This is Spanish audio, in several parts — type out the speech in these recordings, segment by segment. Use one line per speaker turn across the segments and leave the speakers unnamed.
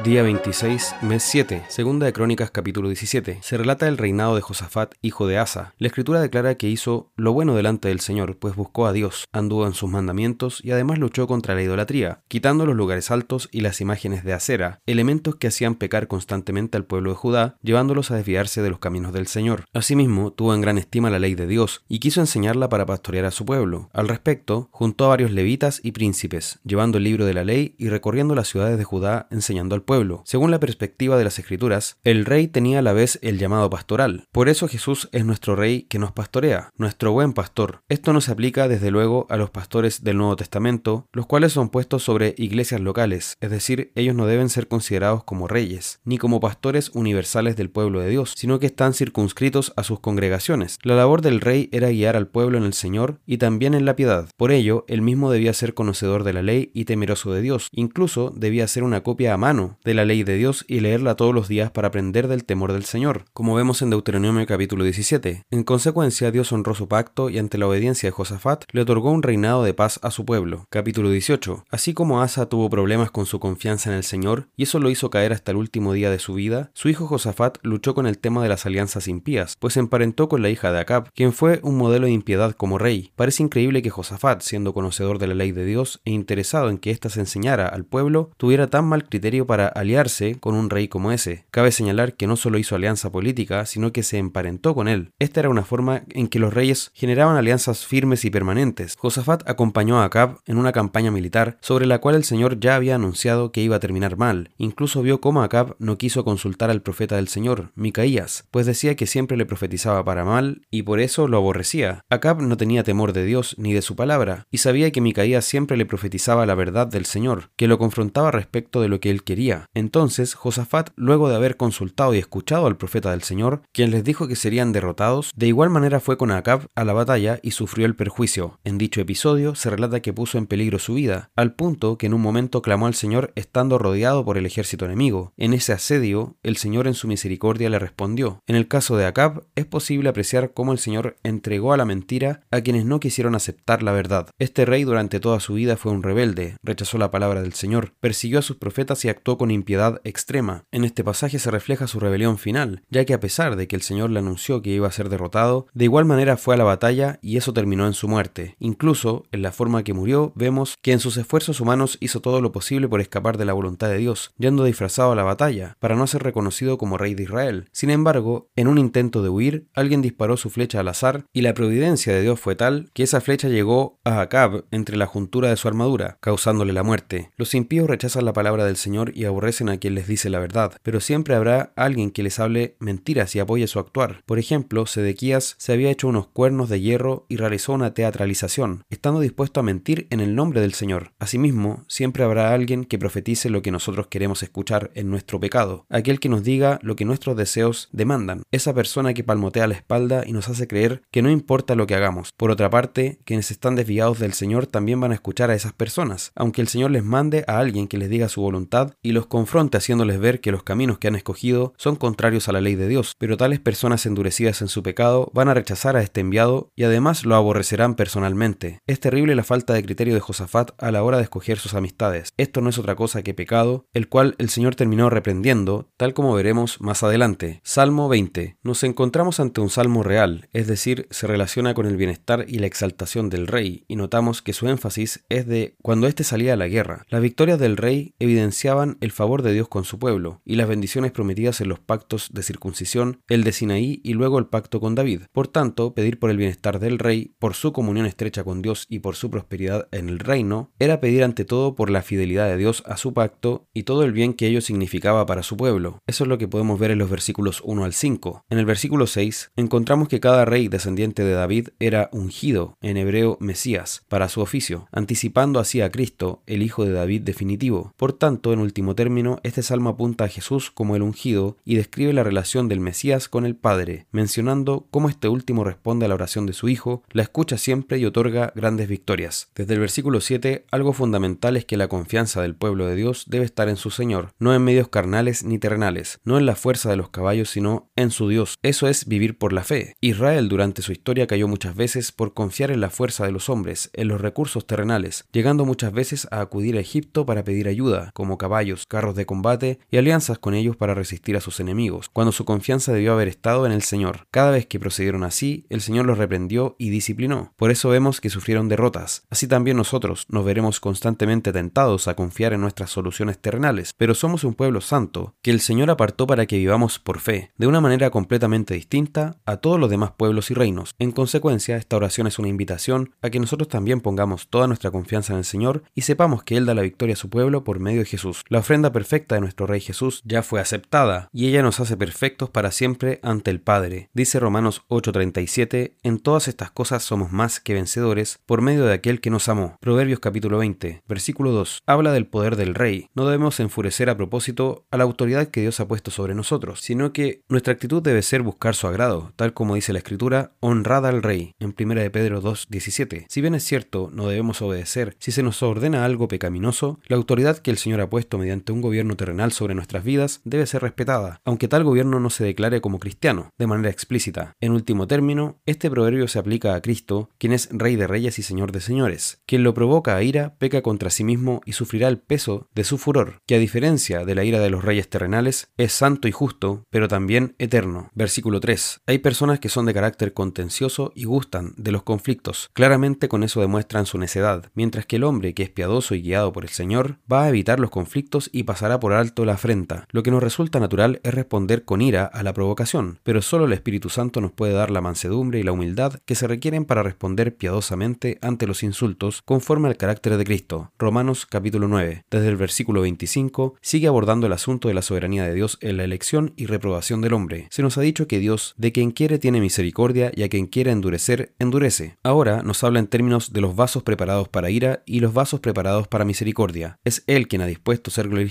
Día 26, mes 7, segunda de Crónicas capítulo 17. Se relata el reinado de Josafat, hijo de Asa. La escritura declara que hizo lo bueno delante del Señor, pues buscó a Dios, anduvo en sus mandamientos y además luchó contra la idolatría, quitando los lugares altos y las imágenes de acera, elementos que hacían pecar constantemente al pueblo de Judá, llevándolos a desviarse de los caminos del Señor. Asimismo, tuvo en gran estima la ley de Dios y quiso enseñarla para pastorear a su pueblo. Al respecto, juntó a varios levitas y príncipes, llevando el libro de la ley y recorriendo las ciudades de Judá enseñando al pueblo. Según la perspectiva de las escrituras, el rey tenía a la vez el llamado pastoral. Por eso Jesús es nuestro rey que nos pastorea, nuestro buen pastor. Esto no se aplica desde luego a los pastores del Nuevo Testamento, los cuales son puestos sobre iglesias locales, es decir, ellos no deben ser considerados como reyes, ni como pastores universales del pueblo de Dios, sino que están circunscritos a sus congregaciones. La labor del rey era guiar al pueblo en el Señor y también en la piedad. Por ello, él mismo debía ser conocedor de la ley y temeroso de Dios. Incluso debía ser una copia a mano de la ley de Dios y leerla todos los días para aprender del temor del Señor, como vemos en Deuteronomio capítulo 17. En consecuencia, Dios honró su pacto y ante la obediencia de Josafat le otorgó un reinado de paz a su pueblo. Capítulo 18. Así como Asa tuvo problemas con su confianza en el Señor y eso lo hizo caer hasta el último día de su vida, su hijo Josafat luchó con el tema de las alianzas impías, pues se emparentó con la hija de Acab, quien fue un modelo de impiedad como rey. Parece increíble que Josafat, siendo conocedor de la ley de Dios e interesado en que ésta se enseñara al pueblo, tuviera tan mal criterio para aliarse con un rey como ese. Cabe señalar que no solo hizo alianza política, sino que se emparentó con él. Esta era una forma en que los reyes generaban alianzas firmes y permanentes. Josafat acompañó a Acab en una campaña militar sobre la cual el Señor ya había anunciado que iba a terminar mal. Incluso vio cómo Acab no quiso consultar al profeta del Señor, Micaías, pues decía que siempre le profetizaba para mal y por eso lo aborrecía. Acab no tenía temor de Dios ni de su palabra, y sabía que Micaías siempre le profetizaba la verdad del Señor, que lo confrontaba respecto de lo que él quería. Entonces Josafat, luego de haber consultado y escuchado al profeta del Señor, quien les dijo que serían derrotados, de igual manera fue con Acab a la batalla y sufrió el perjuicio. En dicho episodio se relata que puso en peligro su vida, al punto que en un momento clamó al Señor estando rodeado por el ejército enemigo. En ese asedio, el Señor en su misericordia le respondió. En el caso de Acab, es posible apreciar cómo el Señor entregó a la mentira a quienes no quisieron aceptar la verdad. Este rey durante toda su vida fue un rebelde, rechazó la palabra del Señor, persiguió a sus profetas y actuó con impiedad extrema. En este pasaje se refleja su rebelión final, ya que a pesar de que el Señor le anunció que iba a ser derrotado, de igual manera fue a la batalla y eso terminó en su muerte. Incluso, en la forma que murió, vemos que en sus esfuerzos humanos hizo todo lo posible por escapar de la voluntad de Dios, yendo disfrazado a la batalla, para no ser reconocido como rey de Israel. Sin embargo, en un intento de huir, alguien disparó su flecha al azar y la providencia de Dios fue tal que esa flecha llegó a Acab entre la juntura de su armadura, causándole la muerte. Los impíos rechazan la palabra del Señor y aborrecen a quien les dice la verdad, pero siempre habrá alguien que les hable mentiras y apoye su actuar. Por ejemplo, Sedequías se había hecho unos cuernos de hierro y realizó una teatralización, estando dispuesto a mentir en el nombre del Señor. Asimismo, siempre habrá alguien que profetice lo que nosotros queremos escuchar en nuestro pecado, aquel que nos diga lo que nuestros deseos demandan, esa persona que palmotea la espalda y nos hace creer que no importa lo que hagamos. Por otra parte, quienes están desviados del Señor también van a escuchar a esas personas, aunque el Señor les mande a alguien que les diga su voluntad y los confronte haciéndoles ver que los caminos que han escogido son contrarios a la ley de Dios, pero tales personas endurecidas en su pecado van a rechazar a este enviado y además lo aborrecerán personalmente. Es terrible la falta de criterio de Josafat a la hora de escoger sus amistades. Esto no es otra cosa que pecado, el cual el Señor terminó reprendiendo, tal como veremos más adelante. Salmo 20. Nos encontramos ante un salmo real, es decir, se relaciona con el bienestar y la exaltación del rey, y notamos que su énfasis es de cuando éste salía a la guerra. Las victorias del rey evidenciaban el favor de Dios con su pueblo, y las bendiciones prometidas en los pactos de circuncisión, el de Sinaí y luego el pacto con David. Por tanto, pedir por el bienestar del rey, por su comunión estrecha con Dios y por su prosperidad en el reino, era pedir ante todo por la fidelidad de Dios a su pacto y todo el bien que ello significaba para su pueblo. Eso es lo que podemos ver en los versículos 1 al 5. En el versículo 6 encontramos que cada rey descendiente de David era ungido, en hebreo Mesías, para su oficio, anticipando así a Cristo, el Hijo de David definitivo. Por tanto, en último término, este salmo apunta a Jesús como el ungido y describe la relación del Mesías con el Padre, mencionando cómo este último responde a la oración de su Hijo, la escucha siempre y otorga grandes victorias. Desde el versículo 7, algo fundamental es que la confianza del pueblo de Dios debe estar en su Señor, no en medios carnales ni terrenales, no en la fuerza de los caballos, sino en su Dios. Eso es vivir por la fe. Israel durante su historia cayó muchas veces por confiar en la fuerza de los hombres, en los recursos terrenales, llegando muchas veces a acudir a Egipto para pedir ayuda, como caballos, carros de combate y alianzas con ellos para resistir a sus enemigos, cuando su confianza debió haber estado en el Señor. Cada vez que procedieron así, el Señor los reprendió y disciplinó. Por eso vemos que sufrieron derrotas. Así también nosotros nos veremos constantemente tentados a confiar en nuestras soluciones terrenales, pero somos un pueblo santo, que el Señor apartó para que vivamos por fe, de una manera completamente distinta a todos los demás pueblos y reinos. En consecuencia, esta oración es una invitación a que nosotros también pongamos toda nuestra confianza en el Señor y sepamos que Él da la victoria a su pueblo por medio de Jesús. La ofrenda perfecta de nuestro Rey Jesús ya fue aceptada y ella nos hace perfectos para siempre ante el Padre. Dice Romanos 8:37, en todas estas cosas somos más que vencedores por medio de aquel que nos amó. Proverbios capítulo 20, versículo 2, habla del poder del Rey. No debemos enfurecer a propósito a la autoridad que Dios ha puesto sobre nosotros, sino que nuestra actitud debe ser buscar su agrado, tal como dice la Escritura, honrada al Rey, en 1 de Pedro 2:17. Si bien es cierto, no debemos obedecer, si se nos ordena algo pecaminoso, la autoridad que el Señor ha puesto mediante un gobierno terrenal sobre nuestras vidas debe ser respetada, aunque tal gobierno no se declare como cristiano, de manera explícita. En último término, este proverbio se aplica a Cristo, quien es Rey de Reyes y Señor de Señores. Quien lo provoca a ira peca contra sí mismo y sufrirá el peso de su furor, que a diferencia de la ira de los reyes terrenales, es santo y justo, pero también eterno. Versículo 3. Hay personas que son de carácter contencioso y gustan de los conflictos. Claramente con eso demuestran su necedad, mientras que el hombre que es piadoso y guiado por el Señor va a evitar los conflictos y pasará por alto la afrenta. Lo que nos resulta natural es responder con ira a la provocación, pero solo el Espíritu Santo nos puede dar la mansedumbre y la humildad que se requieren para responder piadosamente ante los insultos conforme al carácter de Cristo. Romanos capítulo 9, desde el versículo 25, sigue abordando el asunto de la soberanía de Dios en la elección y reprobación del hombre. Se nos ha dicho que Dios de quien quiere tiene misericordia y a quien quiere endurecer, endurece. Ahora nos habla en términos de los vasos preparados para ira y los vasos preparados para misericordia. Es Él quien ha dispuesto ser glorificado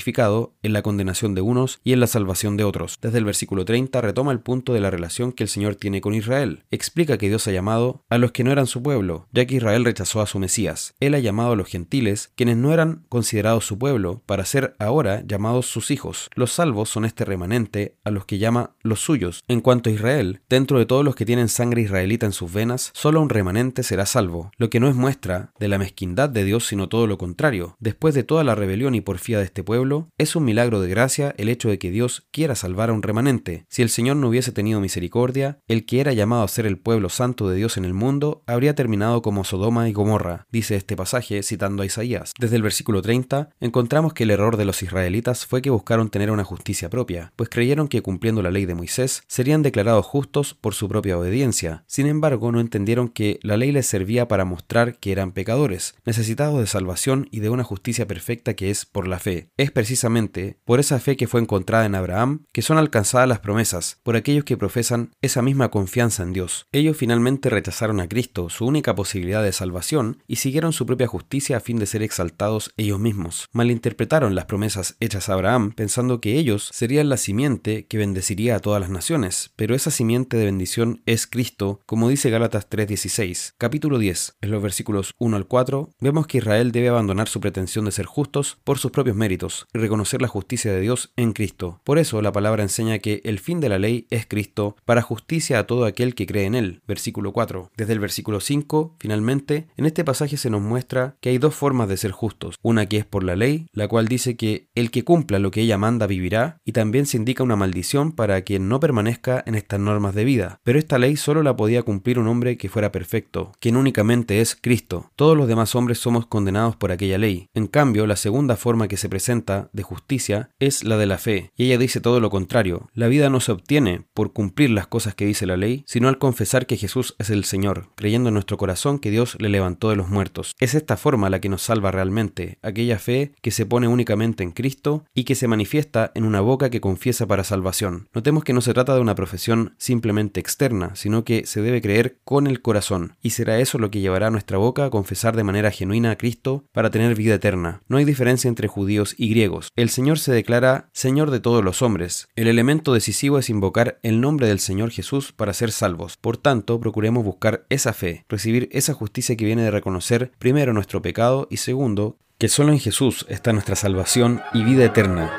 en la condenación de unos y en la salvación de otros. Desde el versículo 30 retoma el punto de la relación que el Señor tiene con Israel. Explica que Dios ha llamado a los que no eran su pueblo, ya que Israel rechazó a su Mesías. Él ha llamado a los gentiles, quienes no eran considerados su pueblo, para ser ahora llamados sus hijos. Los salvos son este remanente a los que llama los suyos. En cuanto a Israel, dentro de todos los que tienen sangre israelita en sus venas, solo un remanente será salvo, lo que no es muestra de la mezquindad de Dios, sino todo lo contrario. Después de toda la rebelión y porfía de este pueblo, es un milagro de gracia el hecho de que Dios quiera salvar a un remanente. Si el Señor no hubiese tenido misericordia, el que era llamado a ser el pueblo santo de Dios en el mundo habría terminado como Sodoma y Gomorra, dice este pasaje citando a Isaías. Desde el versículo 30 encontramos que el error de los israelitas fue que buscaron tener una justicia propia, pues creyeron que cumpliendo la ley de Moisés serían declarados justos por su propia obediencia. Sin embargo, no entendieron que la ley les servía para mostrar que eran pecadores, necesitados de salvación y de una justicia perfecta que es por la fe. Es precisamente por esa fe que fue encontrada en Abraham que son alcanzadas las promesas, por aquellos que profesan esa misma confianza en Dios. Ellos finalmente rechazaron a Cristo, su única posibilidad de salvación, y siguieron su propia justicia a fin de ser exaltados ellos mismos. Malinterpretaron las promesas hechas a Abraham pensando que ellos serían la simiente que bendeciría a todas las naciones, pero esa simiente de bendición es Cristo, como dice Gálatas 3:16. Capítulo 10, en los versículos 1 al 4, vemos que Israel debe abandonar su pretensión de ser justos por sus propios méritos y reconocer la justicia de Dios en Cristo. Por eso la palabra enseña que el fin de la ley es Cristo para justicia a todo aquel que cree en él. Versículo 4. Desde el versículo 5, finalmente, en este pasaje se nos muestra que hay dos formas de ser justos. Una que es por la ley, la cual dice que el que cumpla lo que ella manda vivirá, y también se indica una maldición para quien no permanezca en estas normas de vida. Pero esta ley solo la podía cumplir un hombre que fuera perfecto, quien únicamente es Cristo. Todos los demás hombres somos condenados por aquella ley. En cambio, la segunda forma que se presenta de justicia es la de la fe, y ella dice todo lo contrario. La vida no se obtiene por cumplir las cosas que dice la ley, sino al confesar que Jesús es el Señor, creyendo en nuestro corazón que Dios le levantó de los muertos. Es esta forma la que nos salva realmente, aquella fe que se pone únicamente en Cristo y que se manifiesta en una boca que confiesa para salvación. Notemos que no se trata de una profesión simplemente externa, sino que se debe creer con el corazón, y será eso lo que llevará a nuestra boca a confesar de manera genuina a Cristo para tener vida eterna. No hay diferencia entre judíos y griegos. El Señor se declara Señor de todos los hombres. El elemento decisivo es invocar el nombre del Señor Jesús para ser salvos. Por tanto, procuremos buscar esa fe, recibir esa justicia que viene de reconocer primero nuestro pecado y segundo, que solo en Jesús está nuestra salvación y vida eterna.